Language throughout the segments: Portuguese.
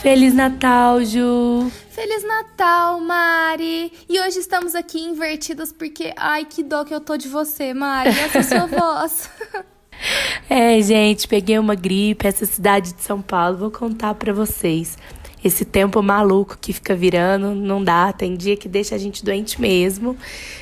Feliz Natal, Ju! Feliz Natal, Mari! E hoje estamos aqui invertidas porque, ai, que dó que eu tô de você, Mari. Essa é a sua voz. É, gente, peguei uma gripe, essa cidade de São Paulo, vou contar para vocês. Esse tempo maluco que fica virando, não dá, tem dia que deixa a gente doente mesmo.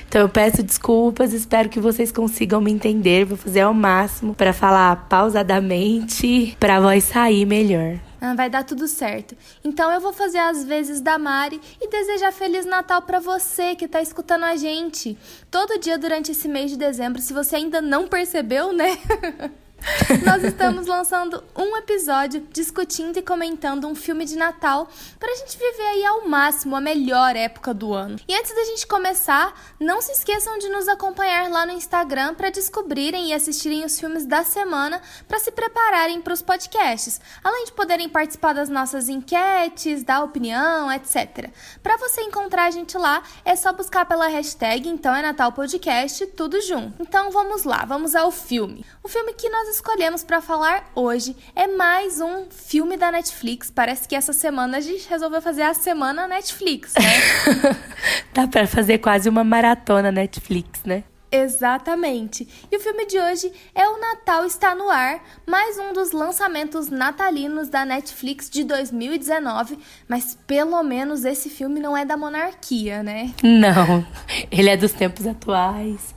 Então eu peço desculpas, espero que vocês consigam me entender, vou fazer ao máximo para falar pausadamente, para voz sair melhor. Ah, vai dar tudo certo. Então eu vou fazer as vezes da Mari e desejar Feliz Natal para você que tá escutando a gente. Todo dia durante esse mês de dezembro, se você ainda não percebeu, né? Nós estamos lançando um episódio discutindo e comentando um filme de Natal para a gente viver aí ao máximo a melhor época do ano. E antes da gente começar, não se esqueçam de nos acompanhar lá no Instagram para descobrirem e assistirem os filmes da semana para se prepararem para os podcasts, além de poderem participar das nossas enquetes, dar opinião, etc. Para você encontrar a gente lá, é só buscar pela hashtag Então é Natal Podcast, tudo junto. Então vamos lá, vamos ao filme. O filme que nós escolhemos para falar hoje é mais um filme da Netflix. Parece que essa semana a gente resolveu fazer a semana Netflix, né? Dá para fazer quase uma maratona Netflix, né? Exatamente. E o filme de hoje é O Natal Está no Ar, mais um dos lançamentos natalinos da Netflix de 2019. Mas pelo menos esse filme não é da monarquia, né? Não, ele é dos tempos atuais.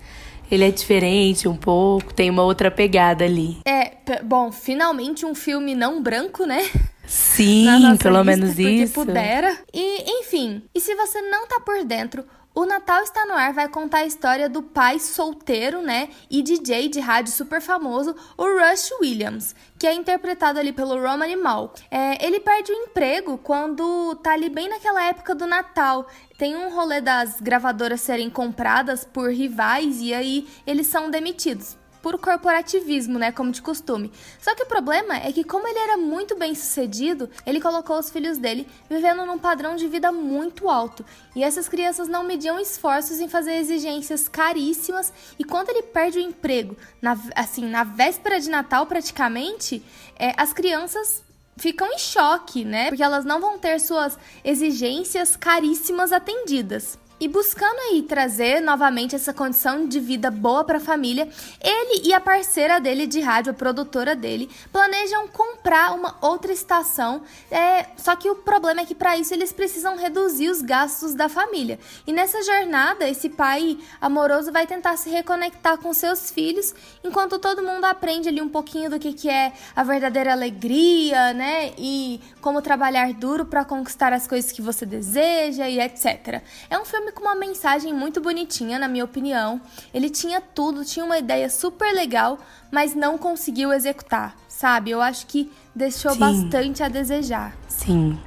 Ele é diferente um pouco, tem uma outra pegada ali. É, bom, finalmente um filme não branco, né? Sim, pelo lista, menos isso. pudera. E, enfim, e se você não tá por dentro, o Natal Está No Ar vai contar a história do pai solteiro, né, e DJ de rádio super famoso, o Rush Williams, que é interpretado ali pelo Roman Mal. É, ele perde o emprego quando tá ali bem naquela época do Natal. Tem um rolê das gravadoras serem compradas por rivais e aí eles são demitidos por corporativismo, né, como de costume. Só que o problema é que como ele era muito bem sucedido, ele colocou os filhos dele vivendo num padrão de vida muito alto. E essas crianças não mediam esforços em fazer exigências caríssimas. E quando ele perde o emprego, na, assim, na véspera de Natal praticamente, é, as crianças ficam em choque, né? Porque elas não vão ter suas exigências caríssimas atendidas. E buscando aí trazer novamente essa condição de vida boa para a família, ele e a parceira dele de rádio, a produtora dele, planejam comprar uma outra estação. É, só que o problema é que para isso eles precisam reduzir os gastos da família. E nessa jornada, esse pai amoroso vai tentar se reconectar com seus filhos, enquanto todo mundo aprende ali um pouquinho do que, que é a verdadeira alegria, né? E como trabalhar duro para conquistar as coisas que você deseja e etc. É um filme com uma mensagem muito bonitinha, na minha opinião. Ele tinha tudo, tinha uma ideia super legal, mas não conseguiu executar, sabe? Eu acho que deixou Sim. bastante a desejar. Sim,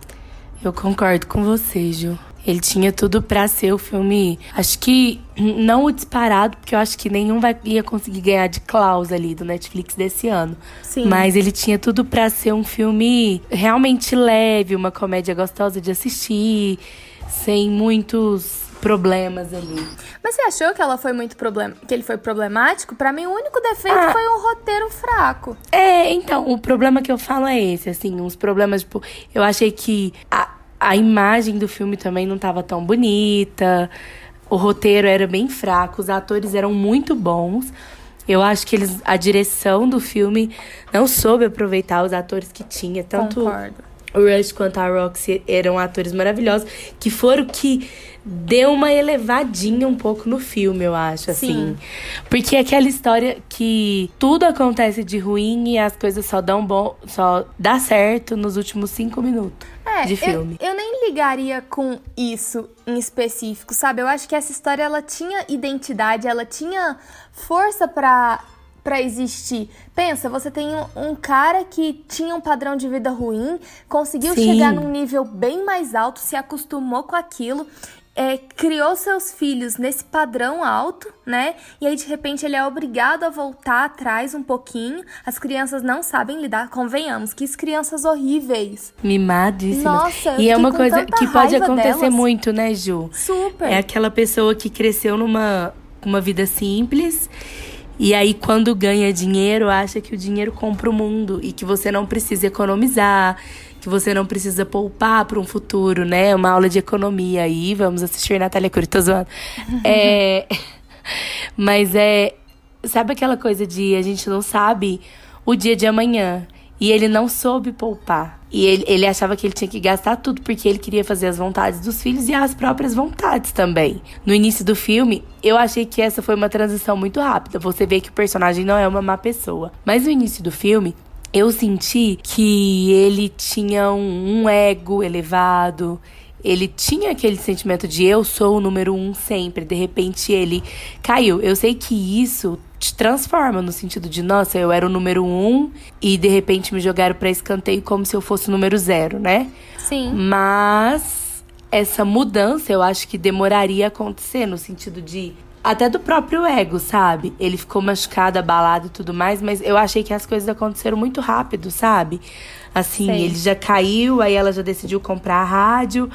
eu concordo com você, Ju. Ele tinha tudo para ser o filme. Acho que não o disparado, porque eu acho que nenhum vai, ia conseguir ganhar de Klaus ali do Netflix desse ano. Sim. Mas ele tinha tudo para ser um filme realmente leve, uma comédia gostosa de assistir, sem muitos problemas ali. Mas você achou que ela foi muito problem... que ele foi problemático? Para mim, o único defeito ah, foi um roteiro fraco. É, então, o problema que eu falo é esse, assim, uns problemas, tipo, eu achei que a, a imagem do filme também não tava tão bonita, o roteiro era bem fraco, os atores eram muito bons. Eu acho que eles, a direção do filme não soube aproveitar os atores que tinha, tanto Concordo. o Rush quanto a Roxy eram atores maravilhosos, que foram que deu uma elevadinha um pouco no filme, eu acho, assim. Sim. Porque é aquela história que tudo acontece de ruim e as coisas só dão bom, só dá certo nos últimos cinco minutos é, de filme. Eu, eu nem ligaria com isso em específico, sabe? Eu acho que essa história ela tinha identidade, ela tinha força para para existir. Pensa, você tem um, um, cara que tinha um padrão de vida ruim, conseguiu Sim. chegar num nível bem mais alto, se acostumou com aquilo é, criou seus filhos nesse padrão alto, né? E aí de repente ele é obrigado a voltar atrás um pouquinho. As crianças não sabem lidar, convenhamos, que crianças horríveis. Mimadíssimas. Nossa, e é uma coisa que pode acontecer delas. muito, né, Ju? Super. É aquela pessoa que cresceu numa uma vida simples. E aí, quando ganha dinheiro, acha que o dinheiro compra o mundo e que você não precisa economizar, que você não precisa poupar para um futuro, né? Uma aula de economia aí, vamos assistir Natália Cury, tô zoando. É, mas é, sabe aquela coisa de a gente não sabe o dia de amanhã. E ele não soube poupar. E ele, ele achava que ele tinha que gastar tudo porque ele queria fazer as vontades dos filhos e as próprias vontades também. No início do filme, eu achei que essa foi uma transição muito rápida. Você vê que o personagem não é uma má pessoa. Mas no início do filme, eu senti que ele tinha um, um ego elevado ele tinha aquele sentimento de eu sou o número um sempre. De repente ele caiu. Eu sei que isso te transforma no sentido de, nossa, eu era o número um e de repente me jogaram para escanteio como se eu fosse o número zero, né? Sim. Mas essa mudança eu acho que demoraria a acontecer no sentido de até do próprio ego, sabe? Ele ficou machucado, abalado e tudo mais, mas eu achei que as coisas aconteceram muito rápido, sabe? Assim, Sei. ele já caiu, aí ela já decidiu comprar a rádio.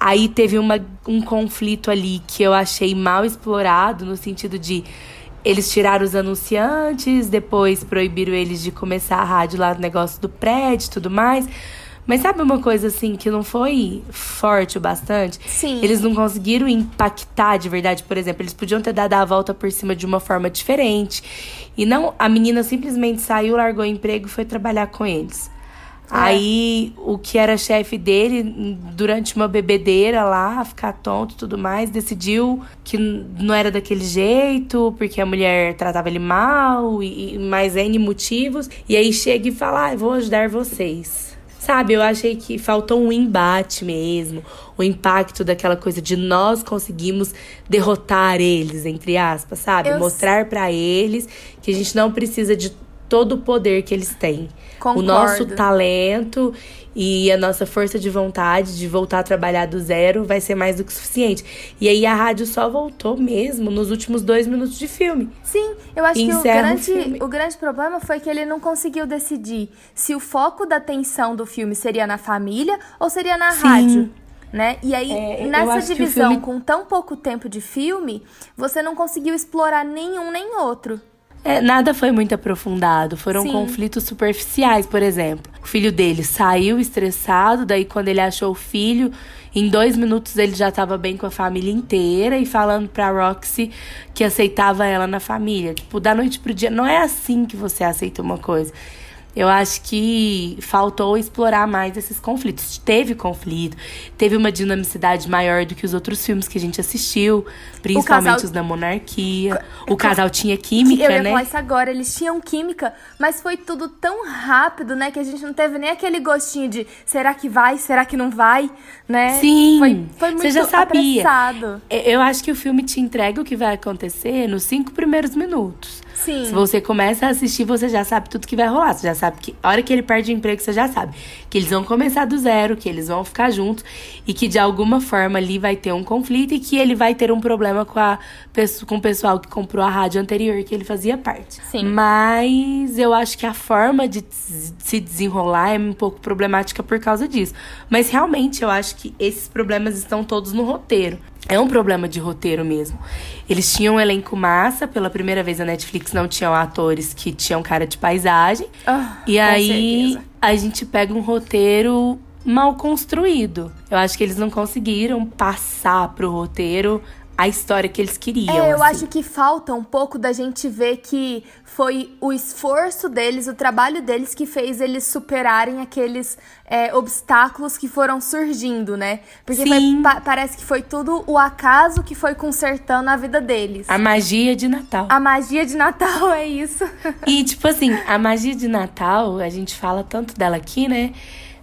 Aí teve uma, um conflito ali que eu achei mal explorado, no sentido de eles tiraram os anunciantes, depois proibiram eles de começar a rádio lá no negócio do prédio e tudo mais. Mas sabe uma coisa assim que não foi forte o bastante? Sim. Eles não conseguiram impactar de verdade, por exemplo, eles podiam ter dado a volta por cima de uma forma diferente. E não a menina simplesmente saiu, largou o emprego e foi trabalhar com eles. É. Aí o que era chefe dele, durante uma bebedeira lá, ficar tonto e tudo mais, decidiu que não era daquele jeito, porque a mulher tratava ele mal e, e mais N motivos. E aí chega e fala: ah, vou ajudar vocês. Sabe, eu achei que faltou um embate mesmo, o impacto daquela coisa de nós conseguimos derrotar eles, entre aspas, sabe? Eu Mostrar para eles que a gente não precisa de todo o poder que eles têm. Concordo. O nosso talento e a nossa força de vontade de voltar a trabalhar do zero vai ser mais do que suficiente. E aí a rádio só voltou mesmo nos últimos dois minutos de filme. Sim, eu acho que o grande, o, o grande problema foi que ele não conseguiu decidir se o foco da atenção do filme seria na família ou seria na Sim. rádio né? E aí, é, nessa divisão, filme... com tão pouco tempo de filme, você não conseguiu explorar nenhum nem outro. É, nada foi muito aprofundado. Foram Sim. conflitos superficiais, por exemplo. O filho dele saiu estressado, daí quando ele achou o filho, em dois minutos ele já estava bem com a família inteira e falando pra Roxy que aceitava ela na família. Tipo, da noite pro dia. Não é assim que você aceita uma coisa eu acho que faltou explorar mais esses conflitos. Teve conflito, teve uma dinamicidade maior do que os outros filmes que a gente assistiu, principalmente casal... os da monarquia. O casal tinha química, eu ia né? Falar isso agora, eles tinham química, mas foi tudo tão rápido, né, que a gente não teve nem aquele gostinho de será que vai, será que não vai, né? Sim. Foi, foi muito Você já sabia. Apressado. Eu acho que o filme te entrega o que vai acontecer nos cinco primeiros minutos. Sim. Se você começa a assistir, você já sabe tudo que vai rolar. Você já sabe que a hora que ele perde o emprego, você já sabe que eles vão começar do zero, que eles vão ficar juntos e que de alguma forma ali vai ter um conflito e que ele vai ter um problema com, a, com o pessoal que comprou a rádio anterior que ele fazia parte. Sim. Mas eu acho que a forma de se desenrolar é um pouco problemática por causa disso. Mas realmente eu acho que esses problemas estão todos no roteiro. É um problema de roteiro mesmo. Eles tinham um elenco massa, pela primeira vez a Netflix não tinham atores que tinham cara de paisagem. Oh, e aí certeza. a gente pega um roteiro mal construído. Eu acho que eles não conseguiram passar pro roteiro a história que eles queriam. É, eu assim. acho que falta um pouco da gente ver que foi o esforço deles, o trabalho deles que fez eles superarem aqueles é, obstáculos que foram surgindo, né? Porque foi, pa parece que foi tudo o acaso que foi consertando a vida deles. A magia de Natal. A magia de Natal é isso. e, tipo assim, a magia de Natal, a gente fala tanto dela aqui, né?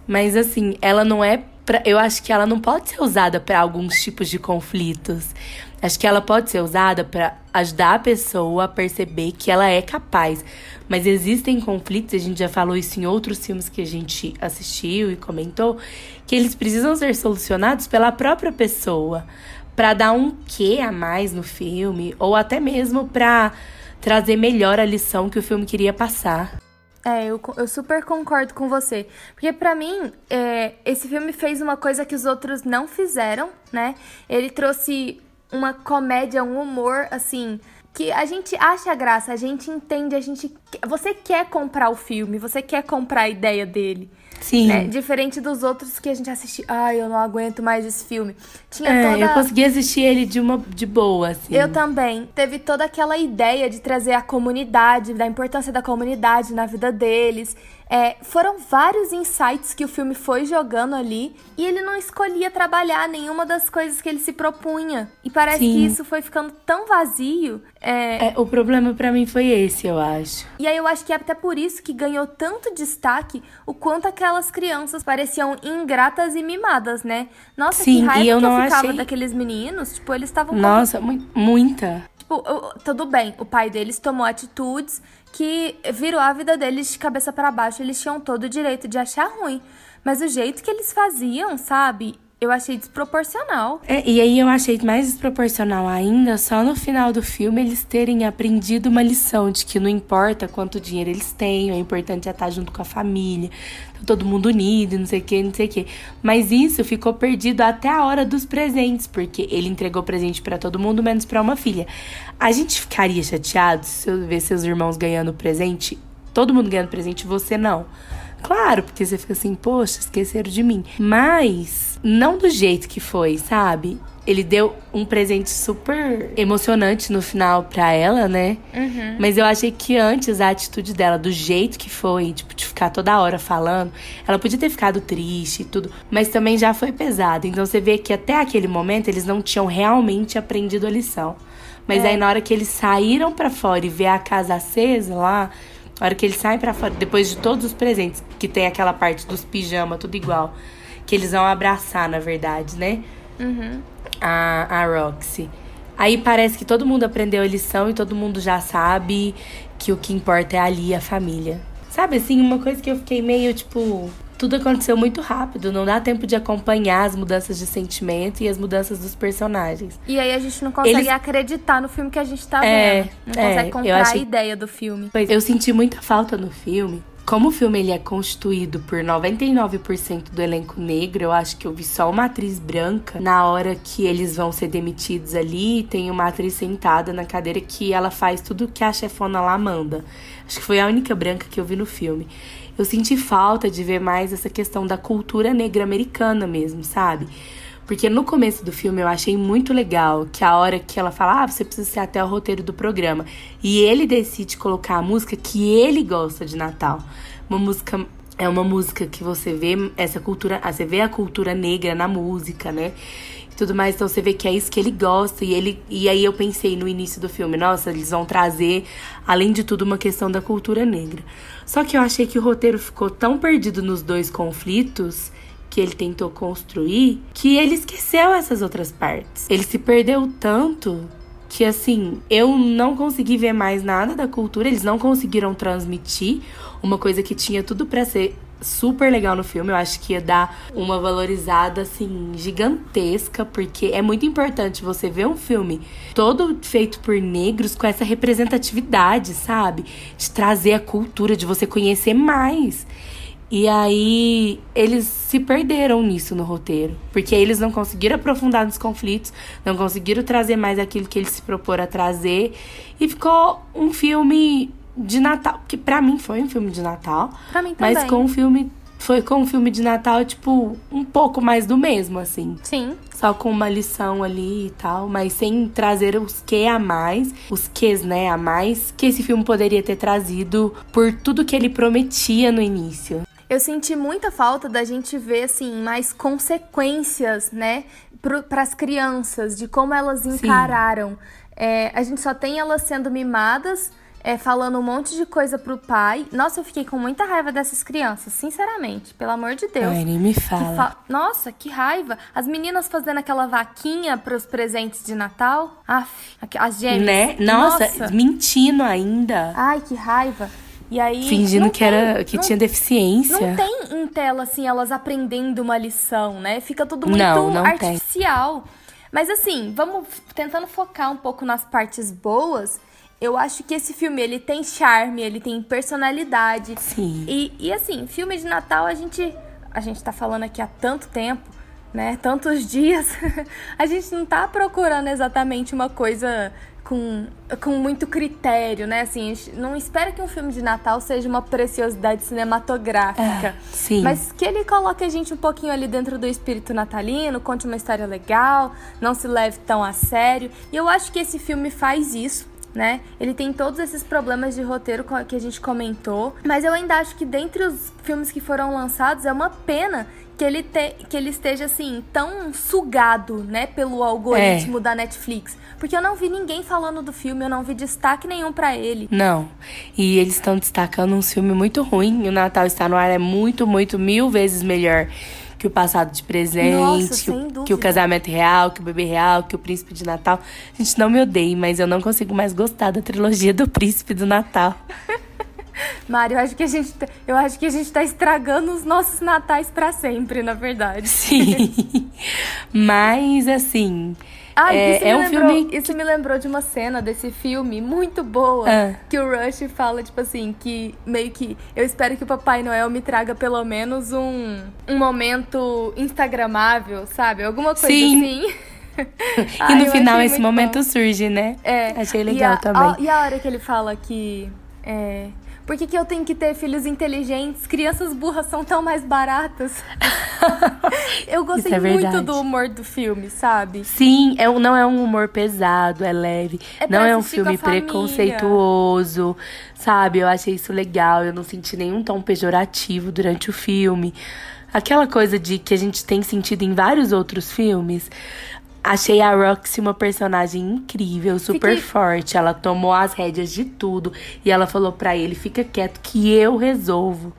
Mas, assim, ela não é. Pra, eu acho que ela não pode ser usada para alguns tipos de conflitos. Acho que ela pode ser usada para ajudar a pessoa a perceber que ela é capaz. Mas existem conflitos, a gente já falou isso em outros filmes que a gente assistiu e comentou, que eles precisam ser solucionados pela própria pessoa, para dar um quê a mais no filme, ou até mesmo para trazer melhor a lição que o filme queria passar. É, eu, eu super concordo com você. Porque para mim, é, esse filme fez uma coisa que os outros não fizeram, né? Ele trouxe uma comédia, um humor, assim, que a gente acha graça, a gente entende, a gente. Você quer comprar o filme, você quer comprar a ideia dele. Sim. Né? Diferente dos outros que a gente assiste. Ai, eu não aguento mais esse filme. Tinha é, toda... eu consegui assistir ele de uma de boa, assim. Eu também. Teve toda aquela ideia de trazer a comunidade, da importância da comunidade na vida deles. É, foram vários insights que o filme foi jogando ali e ele não escolhia trabalhar nenhuma das coisas que ele se propunha. E parece Sim. que isso foi ficando tão vazio. É... É, o problema para mim foi esse, eu acho. E aí eu acho que é até por isso que ganhou tanto destaque o quanto aquelas crianças pareciam ingratas e mimadas, né? Nossa, Sim, que raiva e eu que eu ficava achei- daqueles meninos. Tipo, eles estavam Nossa, mu- muita. Tipo, o- tudo bem, o pai deles tomou atitudes que virou a vida deles de cabeça para baixo. Eles tinham todo o direito de achar ruim. Mas o jeito que eles faziam, sabe? Eu achei desproporcional. É, e aí eu achei mais desproporcional ainda só no final do filme eles terem aprendido uma lição de que não importa quanto dinheiro eles têm, o importante é estar junto com a família, tá todo mundo unido, não sei o que, não sei o que. Mas isso ficou perdido até a hora dos presentes, porque ele entregou presente pra todo mundo, menos pra uma filha. A gente ficaria chateado se eu ver seus irmãos ganhando presente, todo mundo ganhando presente você não. Claro, porque você fica assim, poxa, esqueceram de mim. Mas não do jeito que foi, sabe? Ele deu um presente super emocionante no final pra ela, né? Mas eu achei que antes a atitude dela, do jeito que foi, tipo, de ficar toda hora falando, ela podia ter ficado triste e tudo, mas também já foi pesado. Então você vê que até aquele momento eles não tinham realmente aprendido a lição. Mas aí na hora que eles saíram pra fora e vê a casa acesa lá, na hora que eles saem pra fora, depois de todos os presentes, que tem aquela parte dos pijamas, tudo igual, que eles vão abraçar, na verdade, né? A, a Roxy. Aí parece que todo mundo aprendeu a lição e todo mundo já sabe que o que importa é ali a família. Sabe assim, uma coisa que eu fiquei meio tipo. Tudo aconteceu muito rápido, não dá tempo de acompanhar as mudanças de sentimento e as mudanças dos personagens. E aí a gente não consegue Eles- acreditar no filme que a gente tá É, vendo. Não é, consegue comprar achei- a ideia do filme. Pois eu senti muita falta no filme. Como o filme ele é constituído por 99% do elenco negro, eu acho que eu vi só uma atriz branca. Na hora que eles vão ser demitidos ali, tem uma atriz sentada na cadeira que ela faz tudo que a chefona lá manda. Acho que foi a única branca que eu vi no filme. Eu senti falta de ver mais essa questão da cultura negra americana mesmo, sabe? Porque no começo do filme eu achei muito legal que a hora que ela fala, ah, você precisa ser até o roteiro do programa. E ele decide colocar a música que ele gosta de Natal. Uma música. É uma música que você vê essa cultura. Você vê a cultura negra na música, né? E tudo mais. Então você vê que é isso que ele gosta. E, ele, e aí eu pensei no início do filme, nossa, eles vão trazer, além de tudo, uma questão da cultura negra. Só que eu achei que o roteiro ficou tão perdido nos dois conflitos que ele tentou construir que ele esqueceu essas outras partes. Ele se perdeu tanto que assim, eu não consegui ver mais nada da cultura, eles não conseguiram transmitir uma coisa que tinha tudo pra ser super legal no filme. Eu acho que ia dar uma valorizada assim gigantesca, porque é muito importante você ver um filme todo feito por negros com essa representatividade, sabe? De trazer a cultura, de você conhecer mais. E aí eles se perderam nisso no roteiro, porque eles não conseguiram aprofundar nos conflitos, não conseguiram trazer mais aquilo que eles se proporam a trazer e ficou um filme de Natal, que pra mim foi um filme de Natal, Pra mim mas também. com um filme foi com um filme de Natal tipo um pouco mais do mesmo assim. Sim. Só com uma lição ali e tal, mas sem trazer os que a mais, os ques, né, a mais, que esse filme poderia ter trazido por tudo que ele prometia no início. Eu senti muita falta da gente ver, assim, mais consequências, né, para as crianças, de como elas encararam. É, a gente só tem elas sendo mimadas, é, falando um monte de coisa pro pai. Nossa, eu fiquei com muita raiva dessas crianças, sinceramente, pelo amor de Deus. Ai, nem me Que fala. fa- Nossa, que raiva! As meninas fazendo aquela vaquinha pros presentes de Natal. Aff, as gêmeas. Né? Nossa, mentindo ainda. Ai, que raiva. E aí. fingindo que era tem- que não tinha deficiência. não tem em tela, assim, elas aprendendo uma lição, né? Fica tudo muito Não, não tem. artificial. Mas assim, vamos tentando focar um pouco nas partes boas. Eu acho que esse filme, ele tem charme, ele tem personalidade. Sim. E, e assim, filme de Natal, a gente, a gente tá falando aqui há tanto tempo, né? Tantos dias. a gente não tá procurando exatamente uma coisa com, com muito critério, né? Assim, não espera que um filme de Natal seja uma preciosidade cinematográfica. É, sim. Mas que ele coloque a gente um pouquinho ali dentro do espírito natalino, conte uma história legal, não se leve tão a sério. E eu acho que esse filme faz isso né? Ele tem todos esses problemas de roteiro que a gente comentou, mas eu ainda acho que dentre os filmes que foram lançados é uma pena que ele, te, que ele esteja assim tão sugado, né, pelo algoritmo é. da Netflix, porque eu não vi ninguém falando do filme, eu não vi destaque nenhum para ele. Não. E eles estão destacando um filme muito ruim. O Natal está no ar é muito, muito mil vezes melhor que o passado de presente, Nossa, que, o, que, o, casamento real, que o bebê real, que o príncipe de Natal. A gente não me odeia, mas eu não consigo mais gostar da trilogia do príncipe do Natal. Mário, eu acho que a gente, tá, eu acho que a gente tá estragando os nossos natais para sempre, na verdade. Sim. Mas assim, ah, é, isso, é um lembrou, filme... isso me lembrou de uma cena desse filme muito boa. Ah. Que o Rush fala, tipo assim, que meio que eu espero que o Papai Noel me traga pelo menos um, um momento instagramável, sabe? Alguma coisa Sim. assim. e Ai, no final esse momento bom. surge, né? É. Achei legal a, também. A, e a hora que ele fala que. É, por que, que eu tenho que ter filhos inteligentes? Crianças burras são tão mais baratas. eu gostei é muito do humor do filme, sabe? Sim, é, não é um humor pesado, é leve. É não é um filme preconceituoso, sabe? Eu achei isso legal. Eu não senti nenhum tom pejorativo durante o filme. Aquela coisa de que a gente tem sentido em vários outros filmes. Achei a Roxy uma personagem incrível, super Fiquei... forte. Ela tomou as rédeas de tudo e ela falou para ele: fica quieto que eu resolvo.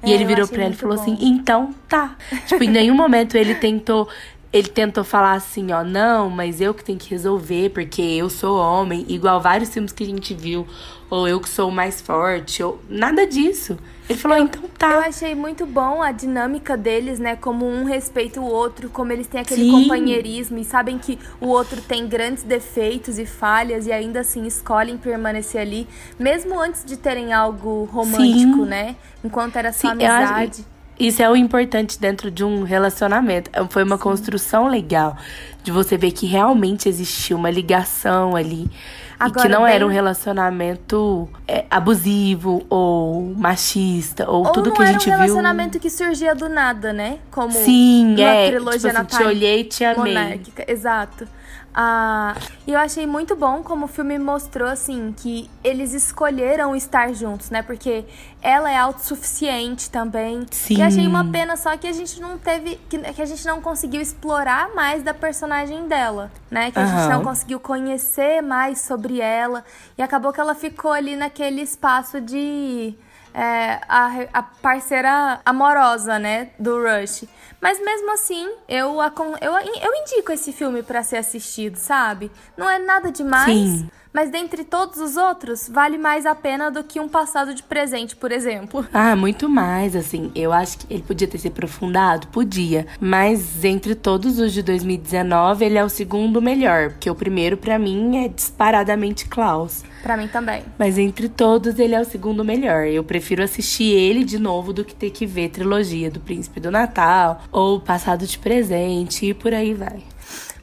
É, e ele virou pra ela e falou assim, bom. assim: então tá. tipo, em nenhum momento ele tentou. Ele tentou falar assim, ó, não, mas eu que tenho que resolver, porque eu sou homem, igual vários filmes que a gente viu, ou eu que sou mais forte, ou nada disso. Ele falou, eu, então tá. Eu achei muito bom a dinâmica deles, né? Como um respeita o outro, como eles têm aquele Sim. companheirismo e sabem que o outro tem grandes defeitos e falhas e ainda assim escolhem permanecer ali, mesmo antes de terem algo romântico, Sim. né? Enquanto era só Sim, amizade. Isso é o importante dentro de um relacionamento. Foi uma Sim. construção legal de você ver que realmente existia uma ligação ali. Agora, e que não bem... era um relacionamento é, abusivo ou machista ou, ou tudo que a gente viu. Era um relacionamento que surgia do nada, né? Como Sim, é. trilogia tipo assim, te olhei e te amei. Monárquica. Exato. Ah, e eu achei muito bom como o filme mostrou, assim, que eles escolheram estar juntos, né? Porque ela é autossuficiente também. Sim. E achei uma pena só que a gente não teve. Que, que a gente não conseguiu explorar mais da personagem dela, né? Que a uhum. gente não conseguiu conhecer mais sobre ela. E acabou que ela ficou ali naquele espaço de. É, a, a parceira amorosa, né? Do Rush. Mas mesmo assim, eu, eu, eu indico esse filme para ser assistido, sabe? Não é nada demais. Sim. Mas dentre todos os outros, vale mais a pena do que um passado de presente, por exemplo. Ah, muito mais, assim. Eu acho que ele podia ter se aprofundado? Podia. Mas entre todos os de 2019, ele é o segundo melhor. Porque o primeiro, para mim, é disparadamente Klaus. Para mim também. Mas entre todos, ele é o segundo melhor. Eu prefiro assistir ele de novo do que ter que ver trilogia do Príncipe do Natal ou Passado de Presente e por aí vai.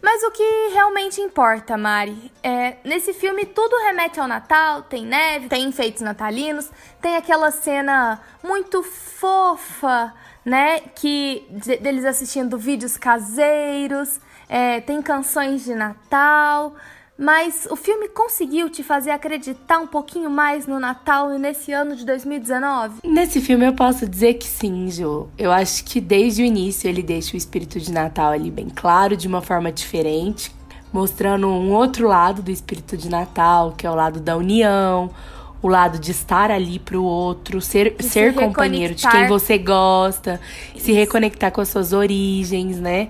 Mas o que realmente importa, Mari, é nesse filme tudo remete ao Natal, tem neve, tem enfeites natalinos, tem aquela cena muito fofa, né, que deles assistindo vídeos caseiros, é, tem canções de Natal. Mas o filme conseguiu te fazer acreditar um pouquinho mais no Natal e nesse ano de 2019? Nesse filme eu posso dizer que sim, Jo. Eu acho que desde o início ele deixa o espírito de Natal ali bem claro, de uma forma diferente, mostrando um outro lado do espírito de Natal, que é o lado da união, o lado de estar ali pro outro, ser, ser companheiro de quem você gosta, Isso. se reconectar com as suas origens, né?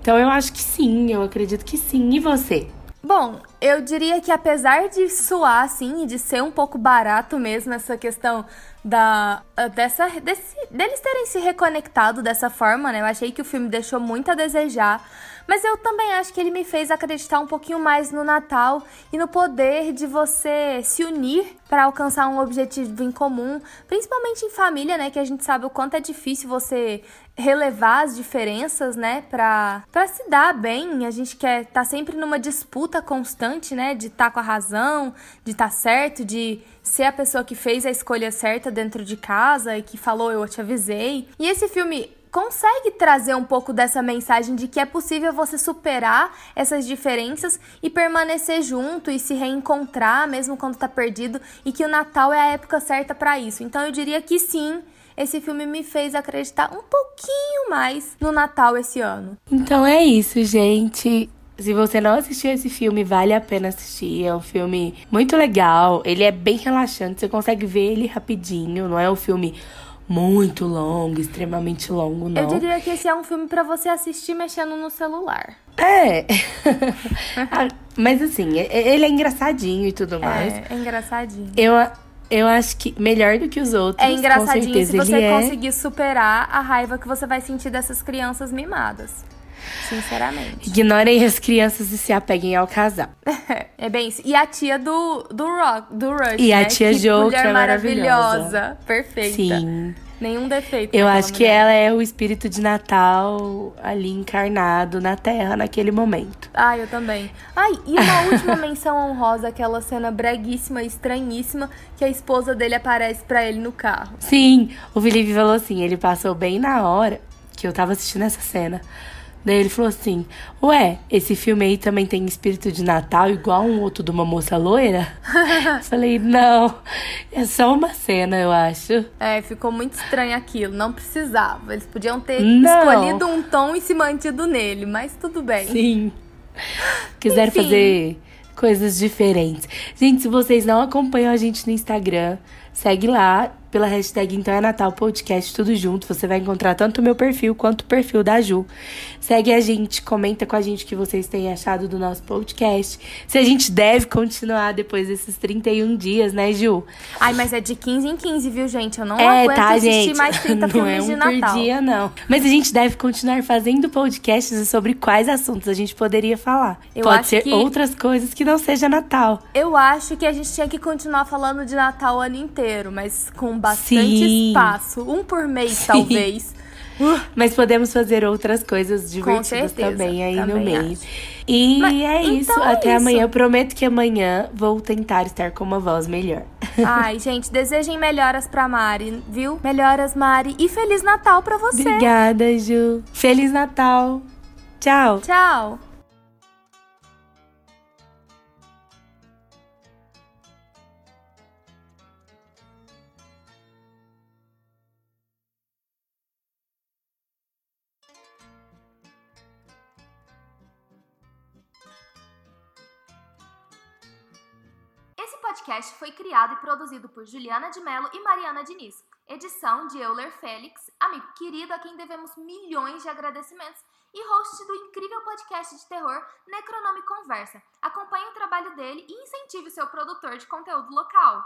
Então eu acho que sim, eu acredito que sim. E você? Bom, eu diria que apesar de suar assim e de ser um pouco barato mesmo essa questão da ah, dessa desse, deles terem se reconectado dessa forma, né? Eu achei que o filme deixou muito a desejar, Mas eu também acho que ele me fez acreditar um pouquinho mais no Natal e no poder de você se unir para alcançar um objetivo em comum, principalmente em família, né? Que a gente sabe o quanto é difícil você relevar as diferenças, né, para para se dar bem. A gente quer estar tá sempre numa disputa constante, né, de estar tá com a razão, de estar tá certo, de ser a pessoa que fez a escolha certa dentro de casa e que falou eu te avisei. E esse filme consegue trazer um pouco dessa mensagem de que é possível você superar essas diferenças e permanecer junto e se reencontrar mesmo quando tá perdido e que o Natal é a época certa para isso. Então eu diria que sim, esse filme me fez acreditar um pouquinho mais no Natal esse ano. Então é isso, gente. Se você não assistiu esse filme, vale a pena assistir. É um filme muito legal. Ele é bem relaxante. Você consegue ver ele rapidinho. Não é um filme muito longo, extremamente longo, não. Eu diria que esse é um filme para você assistir mexendo no celular. É. Ah, mas assim, ele é engraçadinho e tudo mais. É, é engraçadinho. Eu, eu acho que melhor do que os outros. É engraçadinho se você é... conseguir superar a raiva que você vai sentir dessas crianças mimadas. Sinceramente. Ignorem as crianças e se apeguem ao casal. é bem isso. E a tia do, do Rock, do Rush. E né? a tia que Jo, que é maravilhosa. maravilhosa. Perfeita. Sim. Nenhum defeito. Eu acho que ela é o espírito de Natal ali encarnado na Terra naquele momento. Ah, eu também. Ai, e uma última menção honrosa, aquela cena breguíssima, estranhíssima, que a esposa dele aparece para ele no carro. Sim, o Felipe falou assim, ele passou bem na hora que eu tava assistindo essa cena. Daí ele falou assim: Ué, esse filme aí também tem espírito de Natal, igual um outro de uma moça loira? Falei: Não, é só uma cena, eu acho. É, ficou muito estranho aquilo, não precisava. Eles podiam ter não. escolhido um tom e se mantido nele, mas tudo bem. Sim. Quiser Enfim. fazer coisas diferentes. Gente, se vocês não acompanham a gente no Instagram, segue lá pela hashtag Então é Natal Podcast, tudo junto. Você vai encontrar tanto o meu perfil quanto o perfil da Ju. Segue a gente, comenta com a gente o que vocês têm achado do nosso podcast. Se a gente deve continuar depois desses 31 dias, né, Ju? Ai, mas é de 15 em 15, viu, gente? Eu não é, aguento tá, assistir gente. mais 30 não filmes é um de Natal. Por dia, não. Mas a gente deve continuar fazendo podcasts sobre quais assuntos a gente poderia falar. Eu Pode ser que... outras coisas que não seja Natal. Eu acho que a gente tinha que continuar falando de Natal o ano inteiro, mas com bastante Sim. espaço. Um por mês, Sim. talvez. Mas podemos fazer outras coisas divertidas também aí também no meio. Acho. E Mas, é então isso. É Até isso. amanhã. Eu prometo que amanhã vou tentar estar com uma voz melhor. Ai, gente, desejem melhoras pra Mari, viu? Melhoras, Mari. E Feliz Natal pra você. Obrigada, Ju. Feliz Natal. Tchau. Tchau. Podcast foi criado e produzido por Juliana de Mello e Mariana Diniz. Edição de Euler Félix, amigo querido a quem devemos milhões de agradecimentos e host do incrível podcast de terror Necronome Conversa. Acompanhe o trabalho dele e incentive o seu produtor de conteúdo local.